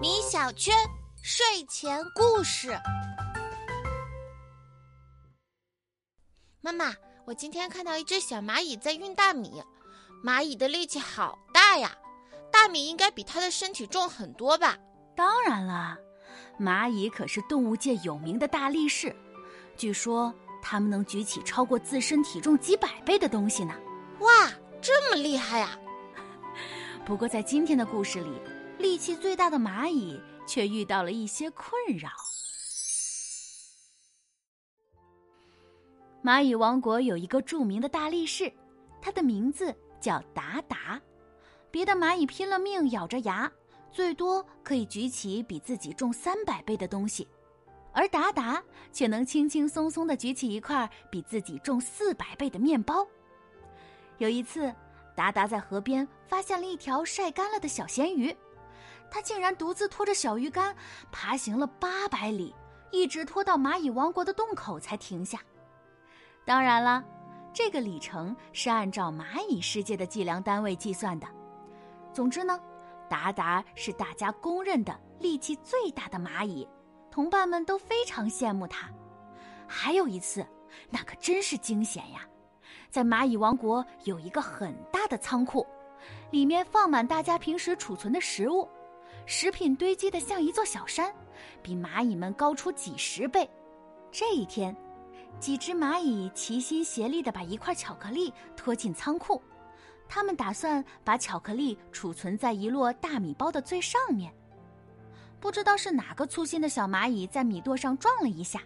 米小圈睡前故事。妈妈，我今天看到一只小蚂蚁在运大米，蚂蚁的力气好大呀！大米应该比它的身体重很多吧？当然了，蚂蚁可是动物界有名的大力士，据说它们能举起超过自身体重几百倍的东西呢。哇，这么厉害呀！不过在今天的故事里，力气最大的蚂蚁却遇到了一些困扰。蚂蚁王国有一个著名的大力士，他的名字叫达达。别的蚂蚁拼了命咬着牙，最多可以举起比自己重三百倍的东西，而达达却能轻轻松松的举起一块比自己重四百倍的面包。有一次，达达在河边发现了一条晒干了的小咸鱼，他竟然独自拖着小鱼干爬行了八百里，一直拖到蚂蚁王国的洞口才停下。当然了，这个里程是按照蚂蚁世界的计量单位计算的。总之呢，达达是大家公认的力气最大的蚂蚁，同伴们都非常羡慕他。还有一次，那可真是惊险呀！在蚂蚁王国有一个很大的仓库，里面放满大家平时储存的食物，食品堆积的像一座小山，比蚂蚁们高出几十倍。这一天，几只蚂蚁齐心协力地把一块巧克力拖进仓库。他们打算把巧克力储存在一摞大米包的最上面。不知道是哪个粗心的小蚂蚁在米垛上撞了一下，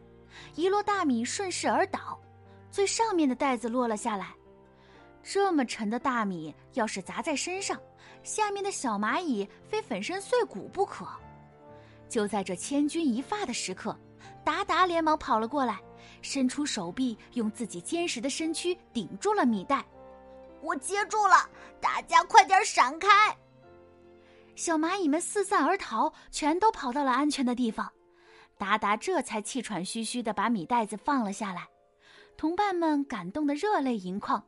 一摞大米顺势而倒，最上面的袋子落了下来。这么沉的大米要是砸在身上，下面的小蚂蚁非粉身碎骨不可。就在这千钧一发的时刻，达达连忙跑了过来，伸出手臂，用自己坚实的身躯顶住了米袋。我接住了，大家快点闪开！小蚂蚁们四散而逃，全都跑到了安全的地方。达达这才气喘吁吁的把米袋子放了下来，同伴们感动的热泪盈眶。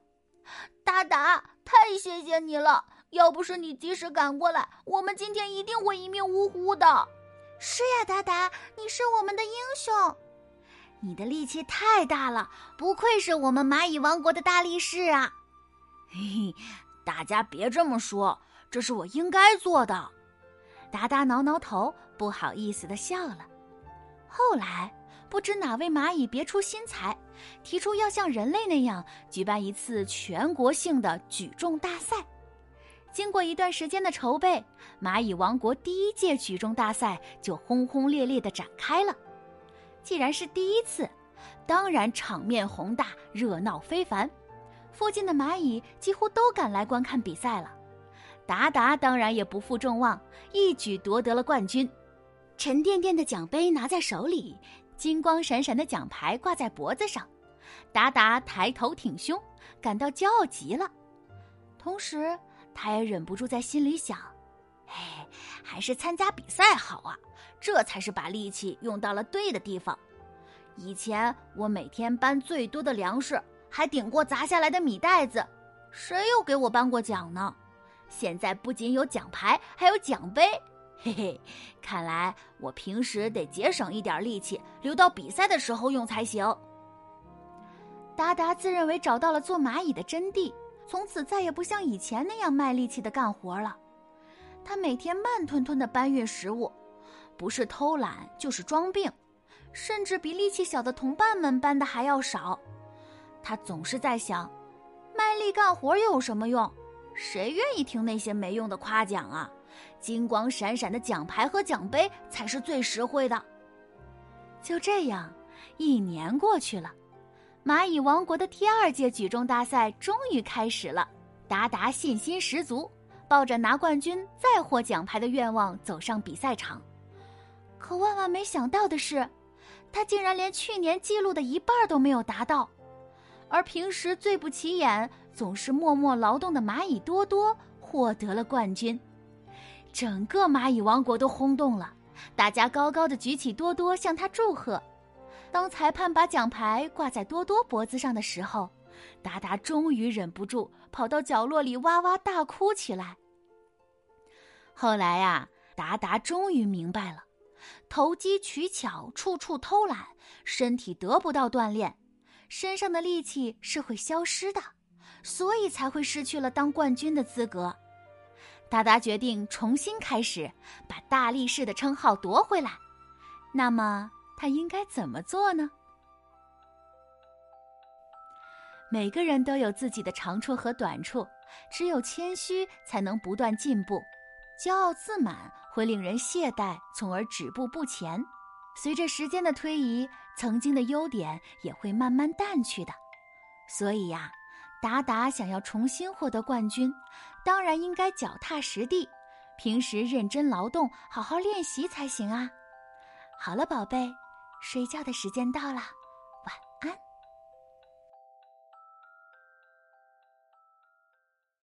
达达，太谢谢你了！要不是你及时赶过来，我们今天一定会一命呜呼的。是呀，达达，你是我们的英雄！你的力气太大了，不愧是我们蚂蚁王国的大力士啊！嘿嘿，大家别这么说，这是我应该做的。达达挠挠头，不好意思的笑了。后来，不知哪位蚂蚁别出心裁，提出要像人类那样举办一次全国性的举重大赛。经过一段时间的筹备，蚂蚁王国第一届举重大赛就轰轰烈烈的展开了。既然是第一次，当然场面宏大，热闹非凡。附近的蚂蚁几乎都赶来观看比赛了，达达当然也不负众望，一举夺得了冠军。沉甸甸的奖杯拿在手里，金光闪闪的奖牌挂在脖子上，达达抬头挺胸，感到骄傲极了。同时，他也忍不住在心里想：“哎，还是参加比赛好啊，这才是把力气用到了对的地方。以前我每天搬最多的粮食。”还顶过砸下来的米袋子，谁又给我颁过奖呢？现在不仅有奖牌，还有奖杯，嘿嘿，看来我平时得节省一点力气，留到比赛的时候用才行。达达自认为找到了做蚂蚁的真谛，从此再也不像以前那样卖力气的干活了。他每天慢吞吞的搬运食物，不是偷懒就是装病，甚至比力气小的同伴们搬的还要少。他总是在想，卖力干活又有什么用？谁愿意听那些没用的夸奖啊？金光闪闪的奖牌和奖杯才是最实惠的。就这样，一年过去了，蚂蚁王国的第二届举重大赛终于开始了。达达信心十足，抱着拿冠军再获奖牌的愿望走上比赛场。可万万没想到的是，他竟然连去年记录的一半都没有达到。而平时最不起眼、总是默默劳动的蚂蚁多多获得了冠军，整个蚂蚁王国都轰动了，大家高高的举起多多向他祝贺。当裁判把奖牌挂在多多脖子上的时候，达达终于忍不住跑到角落里哇哇大哭起来。后来呀，达达终于明白了，投机取巧、处处偷懒，身体得不到锻炼，身上的力气是会消失的，所以才会失去了当冠军的资格。达达决定重新开始，把大力士的称号夺回来。那么他应该怎么做呢？每个人都有自己的长处和短处，只有谦虚才能不断进步。骄傲自满会令人懈怠，从而止步不前。随着时间的推移，曾经的优点也会慢慢淡去的。所以呀。达达想要重新获得冠军，当然应该脚踏实地，平时认真劳动，好好练习才行啊！好了，宝贝，睡觉的时间到了。